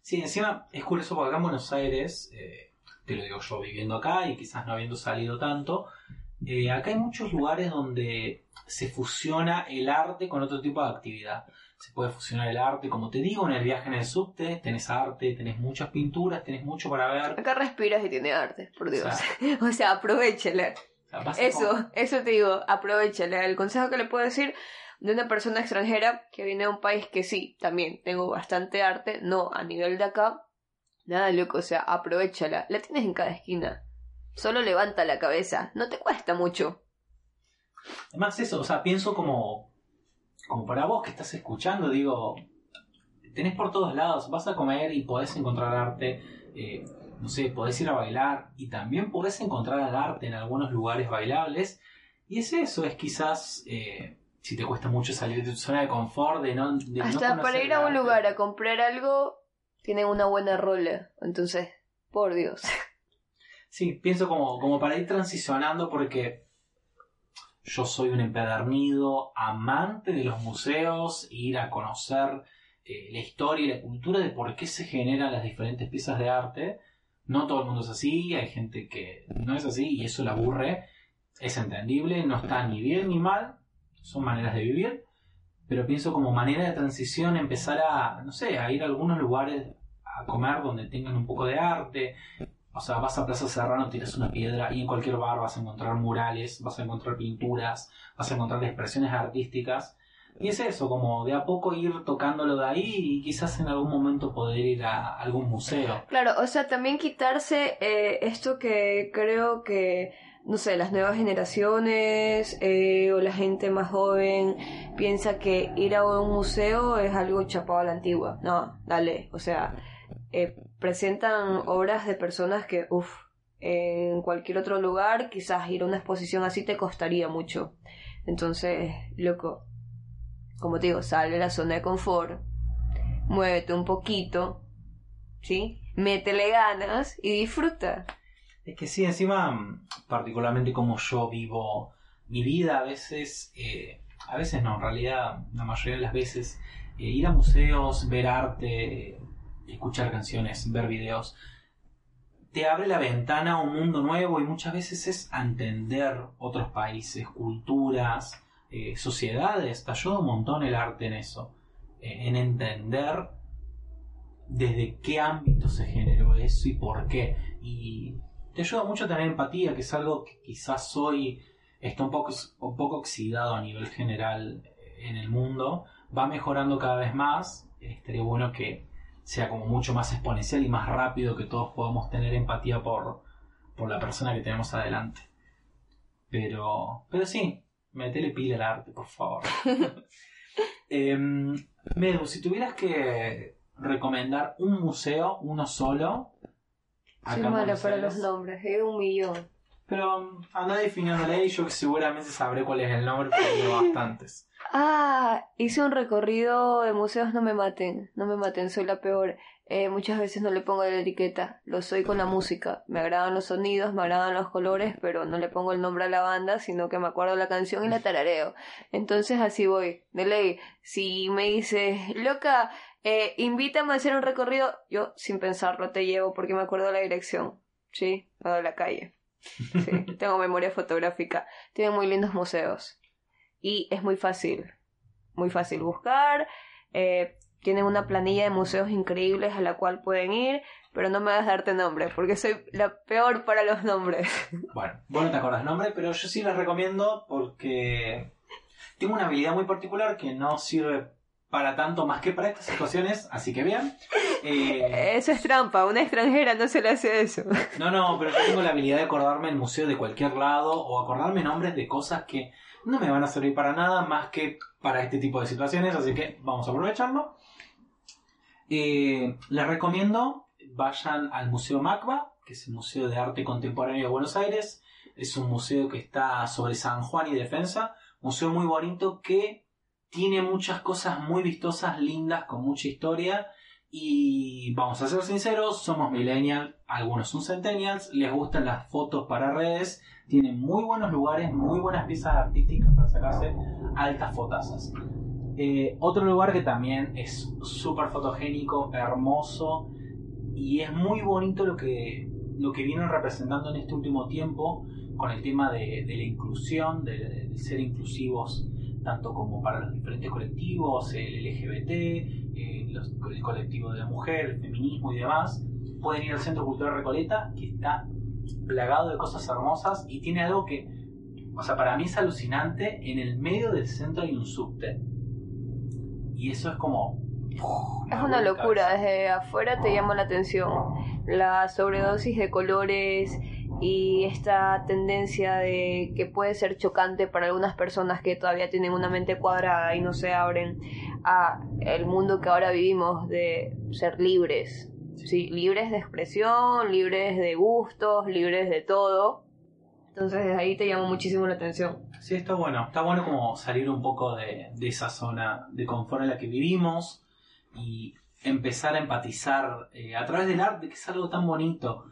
Sí, encima es curioso porque acá en Buenos Aires, eh, te lo digo yo viviendo acá y quizás no habiendo salido tanto, eh, acá hay muchos lugares donde se fusiona el arte con otro tipo de actividad. Se puede fusionar el arte, como te digo, en el viaje en el subte, tenés arte, tenés muchas pinturas, tenés mucho para ver. Acá respiras y tiene arte, por Dios. O sea, aprovechela. Eso, eso te digo, aprovechala. El consejo que le puedo decir de una persona extranjera que viene a un país que sí, también tengo bastante arte, no a nivel de acá, nada loco, o sea, aprovechala. La tienes en cada esquina. Solo levanta la cabeza, no te cuesta mucho. Además eso, o sea, pienso como, como para vos que estás escuchando, digo, tenés por todos lados, vas a comer y podés encontrar arte, eh, no sé, podés ir a bailar y también podés encontrar el arte en algunos lugares bailables. Y es eso, es quizás, eh, si te cuesta mucho salir de tu zona de confort, de no... De Hasta para ir a un lugar a comprar algo, tienen una buena rola. Entonces, por Dios. Sí, pienso como, como para ir transicionando porque yo soy un empedernido amante de los museos, ir a conocer eh, la historia y la cultura de por qué se generan las diferentes piezas de arte. No todo el mundo es así, hay gente que no es así y eso le aburre. Es entendible, no está ni bien ni mal, son maneras de vivir. Pero pienso como manera de transición empezar a, no sé, a ir a algunos lugares a comer donde tengan un poco de arte, o sea, vas a Plaza Serrano, tiras una piedra y en cualquier bar vas a encontrar murales, vas a encontrar pinturas, vas a encontrar expresiones artísticas. Y es eso, como de a poco ir tocándolo de ahí y quizás en algún momento poder ir a algún museo. Claro, o sea, también quitarse eh, esto que creo que, no sé, las nuevas generaciones eh, o la gente más joven piensa que ir a un museo es algo chapado a la antigua. No, dale, o sea, eh, presentan obras de personas que, uff, en cualquier otro lugar quizás ir a una exposición así te costaría mucho. Entonces, loco, como te digo, sale de la zona de confort, muévete un poquito, ¿sí? Métele ganas y disfruta. Es que sí, encima, particularmente como yo vivo mi vida, a veces, eh, a veces no, en realidad, la mayoría de las veces, eh, ir a museos, ver arte, escuchar canciones, ver videos, te abre la ventana a un mundo nuevo y muchas veces es entender otros países, culturas, eh, sociedades. Ayuda un montón el arte en eso, eh, en entender desde qué ámbito se generó eso y por qué. Y te ayuda mucho a tener empatía, que es algo que quizás hoy está un poco, un poco oxidado a nivel general en el mundo. Va mejorando cada vez más. Estaría bueno que sea como mucho más exponencial y más rápido que todos podamos tener empatía por, por la persona que tenemos adelante. Pero, pero sí, metele pila al arte, por favor. eh, Medu, si tuvieras que recomendar un museo, uno solo. Soy mala para los nombres, es un millón. Pero anda definiéndole y yo seguramente sabré cuál es el nombre porque tengo bastantes. Ah, hice un recorrido de museos, no me maten, no me maten, soy la peor. Eh, muchas veces no le pongo la etiqueta, lo soy con la música. Me agradan los sonidos, me agradan los colores, pero no le pongo el nombre a la banda, sino que me acuerdo la canción y la tarareo. Entonces así voy, de ley. Si me dices, loca, eh, invítame a hacer un recorrido, yo sin pensarlo te llevo porque me acuerdo la dirección. Sí, a la calle. Sí, tengo memoria fotográfica. Tienen muy lindos museos y es muy fácil, muy fácil buscar. Eh, tienen una planilla de museos increíbles a la cual pueden ir, pero no me vas a darte nombre, porque soy la peor para los nombres. Bueno, vos no te acuerdas nombre, pero yo sí les recomiendo porque tengo una habilidad muy particular que no sirve para tanto más que para estas situaciones, así que bien. Eh, eso es trampa, una extranjera no se le hace eso. No, no, pero yo tengo la habilidad de acordarme el museo de cualquier lado o acordarme nombres de cosas que no me van a servir para nada más que para este tipo de situaciones, así que vamos a aprovecharlo. Eh, les recomiendo vayan al Museo Macba, que es el Museo de Arte Contemporáneo de Buenos Aires. Es un museo que está sobre San Juan y Defensa. Museo muy bonito que tiene muchas cosas muy vistosas, lindas, con mucha historia. Y vamos a ser sinceros, somos millennials, algunos son centennials, les gustan las fotos para redes tiene muy buenos lugares, muy buenas piezas artísticas para sacarse altas fotazas. Eh, otro lugar que también es súper fotogénico, hermoso y es muy bonito lo que, lo que vienen representando en este último tiempo con el tema de, la inclusión, de, ser inclusivos tanto como para los diferentes colectivos, el LGBT, eh, el colectivo de la mujer, el feminismo y demás. Pueden ir al Centro Cultural Recoleta, que está plagado de cosas hermosas y tiene algo que O sea, para mí es alucinante. En el medio del centro hay un subte. Y eso es como. Es una locura, desde afuera te llama la atención. La sobredosis de colores y esta tendencia de que puede ser chocante para algunas personas que todavía tienen una mente cuadrada y no se abren a el mundo que ahora vivimos de ser libres, ¿sí? libres de expresión, libres de gustos, libres de todo. Entonces desde ahí te llama muchísimo la atención. Sí, está bueno. Está bueno como salir un poco de, esa zona de confort en la que vivimos y empezar a empatizar eh, a través del arte, que es algo tan bonito.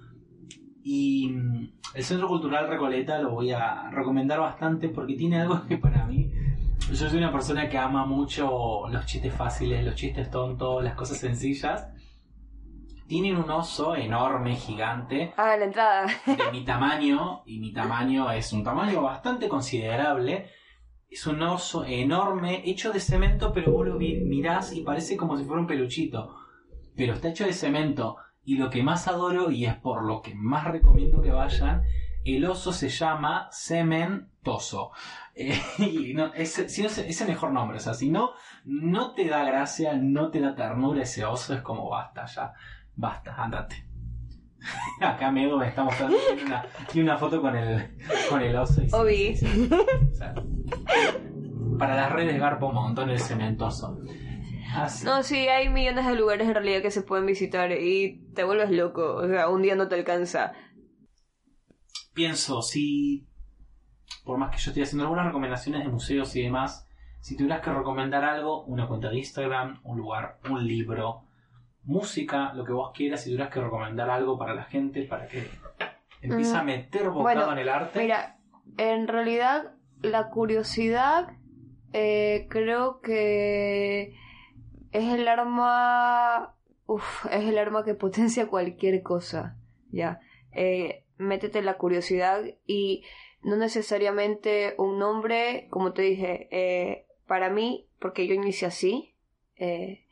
Y mm, el Centro Cultural Recoleta lo voy a recomendar bastante porque tiene algo que para mí yo soy una persona que ama mucho los chistes fáciles, los chistes tontos, las cosas sencillas. Tienen un oso enorme, gigante. Ah, la entrada. De mi tamaño, y mi tamaño es un tamaño bastante considerable. Es un oso enorme, hecho de cemento, pero vos lo mirás y parece como si fuera un peluchito. Pero está hecho de cemento. Y lo que más adoro, y es por lo que más recomiendo que vayan, el oso se llama Cementoso. Eh, y no, ese, si ese mejor nombre, o sea, si no, no te da gracia, no te da ternura ese oso, es como basta ya, basta, andate. Acá Medo me está mostrando una, una foto con el, con el oso. Y para las redes garpo un montón el cementoso. No, sí, hay millones de lugares en realidad que se pueden visitar y te vuelves loco. O sea, un día no te alcanza. Pienso, si por más que yo esté haciendo algunas recomendaciones de museos y demás, si tuvieras que recomendar algo, una cuenta de Instagram, un lugar, un libro, música, lo que vos quieras, si tuvieras que recomendar algo para la gente, para que empiece a meter bocado en el arte. Mira, en realidad la curiosidad eh, creo que es el arma, uf, es el arma que potencia cualquier cosa, ya. Eh, métete la curiosidad y no necesariamente un nombre, como te dije, eh, para mí, porque yo inicié así, eh,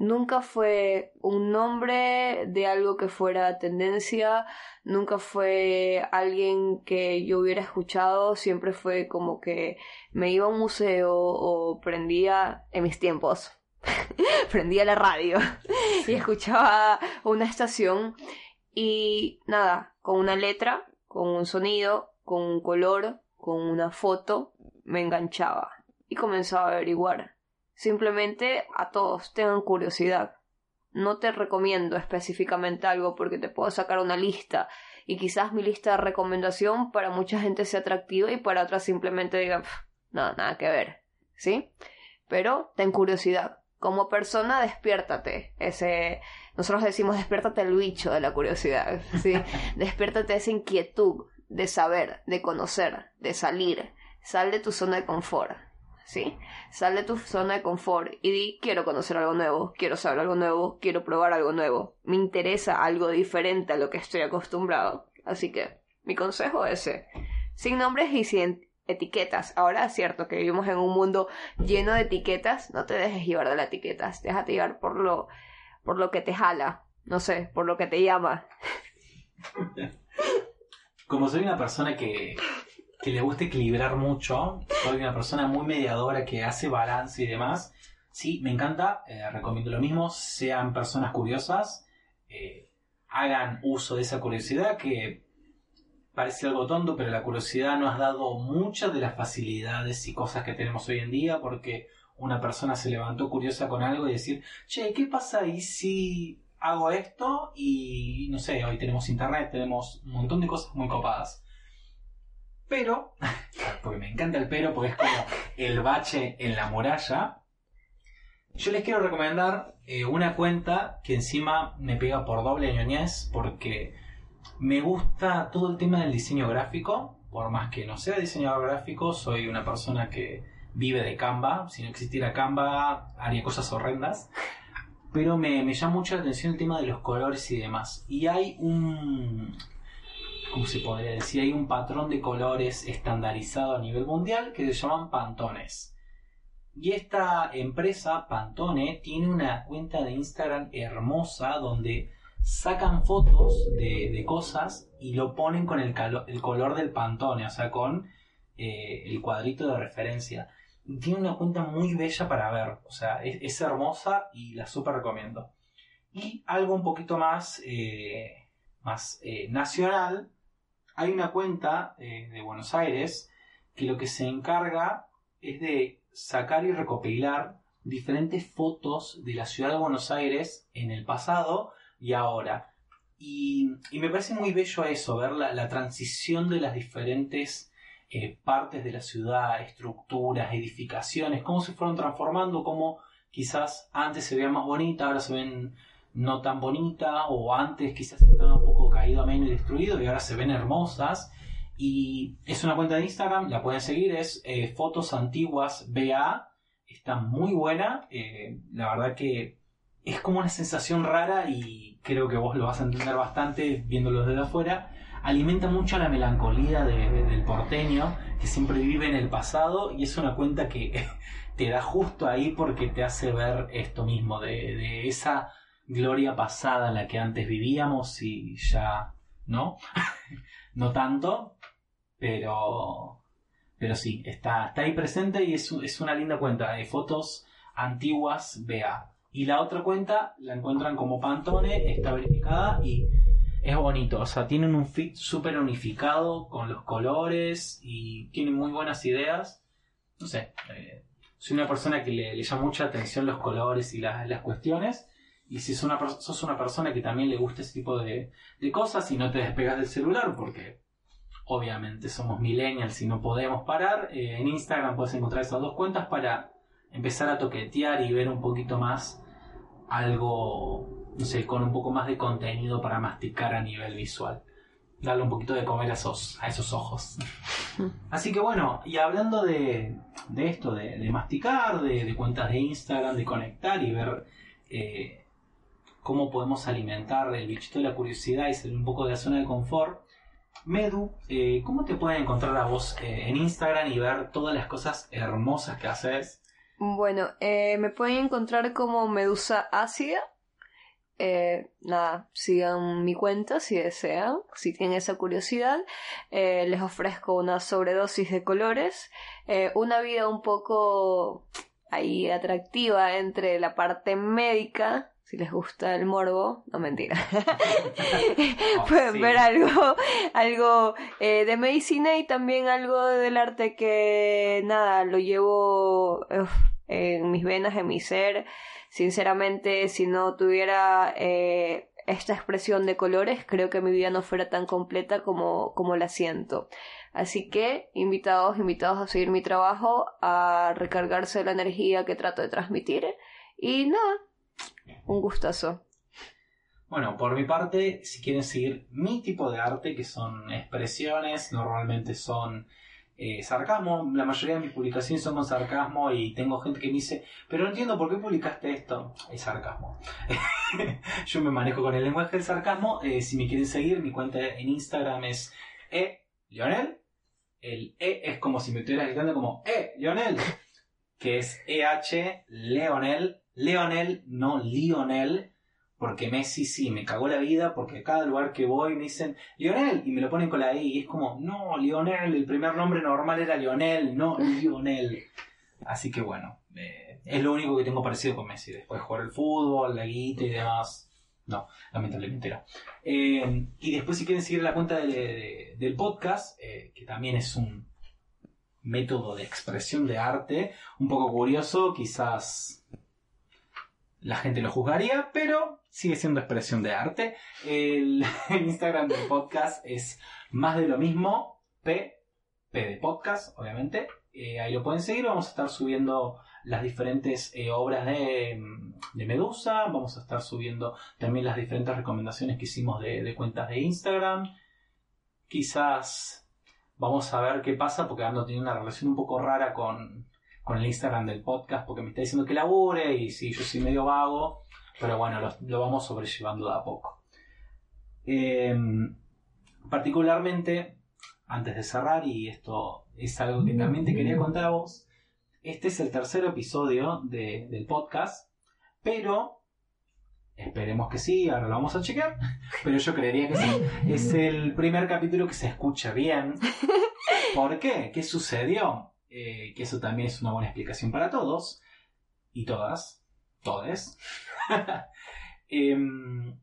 nunca fue un nombre de algo que fuera tendencia, nunca fue alguien que yo hubiera escuchado, siempre fue como que me iba a un museo o prendía en mis tiempos. prendía la radio y escuchaba una estación y nada, con una letra, con un sonido, con un color, con una foto, me enganchaba y comenzaba a averiguar. Simplemente a todos tengan curiosidad. No te recomiendo específicamente algo porque te puedo sacar una lista y quizás mi lista de recomendación para mucha gente sea atractiva y para otras simplemente digan, no, nada que ver, ¿sí? Pero ten curiosidad. Como persona, despiértate ese, nosotros decimos despiértate el bicho de la curiosidad, ¿sí? despiértate esa inquietud de saber, de conocer, de salir. Sal de tu zona de confort, ¿sí? Sal de tu zona de confort y di quiero conocer algo nuevo, quiero saber algo nuevo, quiero probar algo nuevo. Me interesa algo diferente a lo que estoy acostumbrado. Así que mi consejo es ese. Sin nombres y sin etiquetas. Ahora es cierto que vivimos en un mundo lleno de etiquetas, no te dejes llevar de las etiquetas, déjate llevar por lo por lo que te jala, no sé, por lo que te llama. Como soy una persona que, que le gusta equilibrar mucho, soy una persona muy mediadora que hace balance y demás, sí, me encanta, eh, recomiendo lo mismo, sean personas curiosas, eh, hagan uso de esa curiosidad que parece algo tonto, pero la curiosidad nos ha dado muchas de las facilidades y cosas que tenemos hoy en día porque una persona se levantó curiosa con algo y decir, che, ¿qué pasa y si hago esto? Y no sé, hoy tenemos internet, tenemos un montón de cosas muy copadas. Pero, porque me encanta el pero, porque es como el bache en la muralla. Yo les quiero recomendar eh, una cuenta que encima me pega por doble ñoñez, porque me gusta todo el tema del diseño gráfico. Por más que no sea diseñador gráfico, soy una persona que vive de Canva. Si no existiera Canva, haría cosas horrendas. Pero me, me llama mucho la atención el tema de los colores y demás. Y hay un. ¿Cómo se podría decir? Hay un patrón de colores estandarizado a nivel mundial que se llaman pantones. Y esta empresa, Pantone, tiene una cuenta de Instagram hermosa donde sacan fotos de, cosas y lo ponen con el, el color del Pantone, o sea, con eh, el cuadrito de referencia. Tiene una cuenta muy bella para ver, o sea, es, hermosa y la súper recomiendo. Y algo un poquito más, eh, más eh, nacional, hay una cuenta de Buenos Aires que lo que se encarga es de sacar y recopilar diferentes fotos de la ciudad de Buenos Aires en el pasado y ahora. Y, me parece muy bello eso, ver la, transición de las diferentes eh, partes de la ciudad, estructuras, edificaciones, cómo se fueron transformando, cómo quizás antes se veían más bonitas, ahora se ven no tan bonitas, o antes quizás estaban un poco caído a menos y destruido y ahora se ven hermosas. Y es una cuenta de Instagram, la pueden seguir, es eh, Fotos Antiguas BA, está muy buena, eh, la verdad que es como una sensación rara y creo que vos lo vas a entender bastante viéndolo desde afuera. Alimenta mucho la melancolía del porteño que siempre vive en el pasado y es una cuenta que te da justo ahí porque te hace ver esto mismo, de, esa gloria pasada la que antes vivíamos y ya no, no tanto, pero, pero sí, está, está ahí presente y es, es una linda cuenta de fotos antiguas BA. Y la otra cuenta la encuentran como Pantone, está verificada y es bonito. O sea, tienen un fit súper unificado con los colores y tienen muy buenas ideas. No sé, eh, soy una persona que le, llama mucha atención los colores y las cuestiones. Y si sos una, sos una persona que también le gusta ese tipo de, cosas y no te despegas del celular, porque obviamente somos millennials y no podemos parar, eh, en Instagram puedes encontrar esas dos cuentas para empezar a toquetear y ver un poquito más algo, no sé, con un poco más de contenido para masticar a nivel visual. Darle un poquito de comer a esos, a esos ojos. Así que bueno, y hablando de, esto, de, masticar, de, cuentas de Instagram, de conectar y ver eh, cómo podemos alimentar el bichito de la curiosidad y salir un poco de la zona de confort, Medu, eh, ¿cómo te pueden encontrar a vos eh, en Instagram y ver todas las cosas hermosas que haces? Bueno, eh, me pueden encontrar como Medusa Ácida. Nada, sigan mi cuenta si desean, si tienen esa curiosidad. Les ofrezco una sobredosis de colores, una vida un poco ahí atractiva entre la parte médica, si les gusta el morbo, no mentira. Oh, Pueden ver algo, algo de medicina y también algo del arte que nada, lo llevo en mis venas, en mi ser. Sinceramente, si no tuviera eh, esta expresión de colores, creo que mi vida no fuera tan completa como, como la siento. Así que, invitados, invitados a seguir mi trabajo, a recargarse la energía que trato de transmitir. Y nada, un gustazo. Bueno, por mi parte, si quieren seguir mi tipo de arte, que son expresiones, normalmente son eh, sarcasmo. La mayoría de mis publicaciones son con sarcasmo y tengo gente que me dice, pero no entiendo por qué publicaste esto. Es sarcasmo. Yo me manejo con el lenguaje del sarcasmo. Eh, si me quieren seguir, mi cuenta en Instagram es e Lionel. El E es como si me estuvieras gritando como E Lionel, que es EH Leonel. Leonel, no Lionel porque Messi sí me cagó la vida, porque a cada lugar que voy me dicen Lionel y me lo ponen con la I y es como, no, Lionel, el primer nombre normal era Lionel, no Lionel. Así que bueno, eh, es lo único que tengo parecido con Messi. Después de jugar el fútbol, la guita y demás. No, lamentablemente no. Eh, y después si quieren seguir la cuenta del podcast, eh, que también es un método de expresión de arte, un poco curioso, quizás la gente lo juzgaría, pero sigue siendo expresión de arte. El, Instagram del podcast es más de lo mismo, P, P de podcast, obviamente. Eh, ahí lo pueden seguir, vamos a estar subiendo las diferentes eh, obras de, Medusa, vamos a estar subiendo también las diferentes recomendaciones que hicimos de, cuentas de Instagram. Quizás vamos a ver qué pasa porque ando teniendo una relación un poco rara con, con el Instagram del podcast porque me está diciendo que labure y si yo soy medio vago, pero bueno, lo, vamos sobrellevando de a poco. Eh, particularmente, antes de cerrar, y esto es algo que también te quería contar a vos, este es el tercer episodio del podcast, pero Esperemos que sí, ahora lo vamos a chequear, pero yo creería que sí. Es el primer capítulo que se escucha bien. ¿Por qué? ¿Qué sucedió? Eh, que eso también es una buena explicación para todos y todas, todes. Em,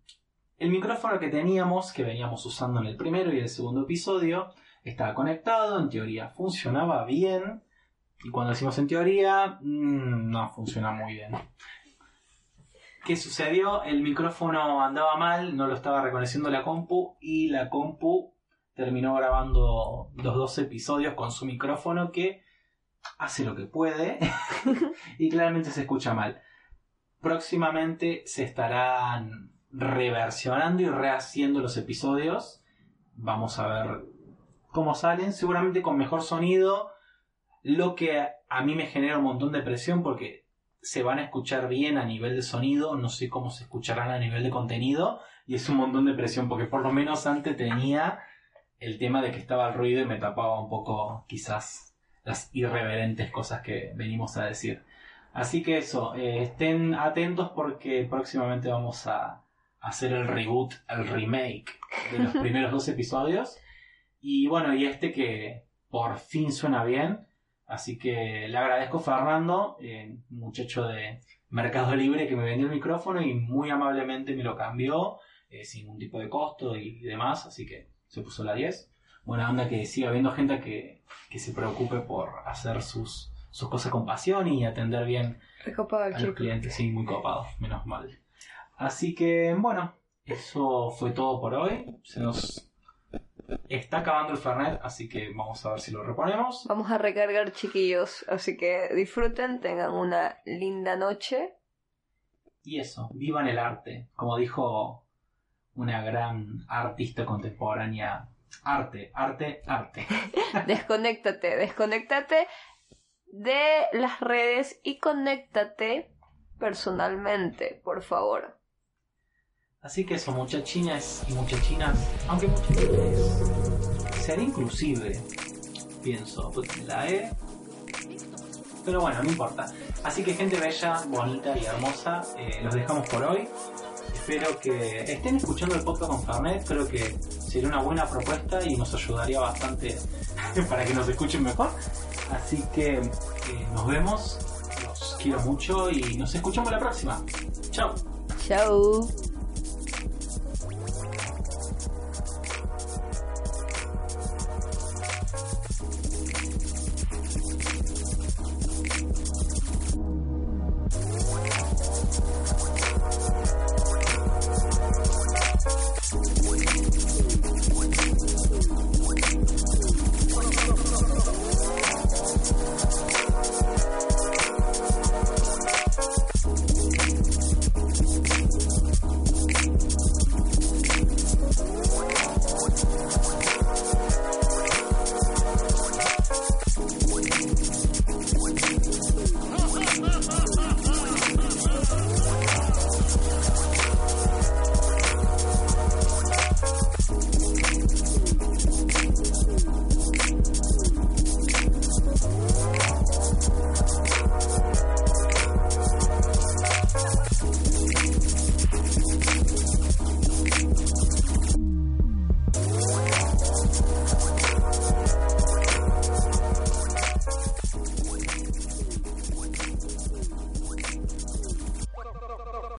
el micrófono que teníamos, que veníamos usando en el primero y el segundo episodio, estaba conectado, en teoría funcionaba bien, y cuando decimos en teoría, mm, no funciona muy bien. ¿Qué sucedió? El micrófono andaba mal, no lo estaba reconociendo la compu y la compu terminó grabando los dos episodios con su micrófono que hace lo que puede y claramente se escucha mal. Próximamente se estarán reversionando y rehaciendo los episodios. Vamos a ver cómo salen, seguramente con mejor sonido, lo que a mí me genera un montón de presión porque se van a escuchar bien a nivel de sonido, no sé cómo se escucharán a nivel de contenido, y es un montón de presión porque por lo menos antes tenía el tema de que estaba el ruido y me tapaba un poco quizás las irreverentes cosas que venimos a decir. Así que eso, eh, estén atentos porque próximamente vamos a hacer el reboot, el remake de los primeros dos episodios. Y bueno, y este que por fin suena bien. Así que le agradezco a Fernando, eh, muchacho de Mercado Libre, que me vendió el micrófono y muy amablemente me lo cambió eh, sin ningún tipo de costo y demás. Así que se puso la 10 buena onda que siga habiendo gente que, se preocupe por hacer sus, sus cosas con pasión y atender bien a los clientes. Sí, muy copado, menos mal. Así que, bueno, eso fue todo por hoy. Se nos está acabando el Fernet, así que vamos a ver si lo reponemos. Vamos a recargar, chiquillos. Así que disfruten, tengan una linda noche. Y eso, vivan el arte. Como dijo una gran artista contemporánea Arte, arte, arte. desconéctate, desconéctate de las redes y conéctate personalmente, por favor. Así que eso, muchachinas y muchachinas, aunque muchachinas, ser inclusive, pienso, pues, la E, pero bueno, no importa. Así que gente bella, bonita y hermosa, eh, los dejamos por hoy. Espero que estén escuchando el podcast con Fernet, creo que sería una buena propuesta y nos ayudaría bastante para que nos escuchen mejor. Así que eh, nos vemos, los quiero mucho y nos escuchamos la próxima. Chao. Chao.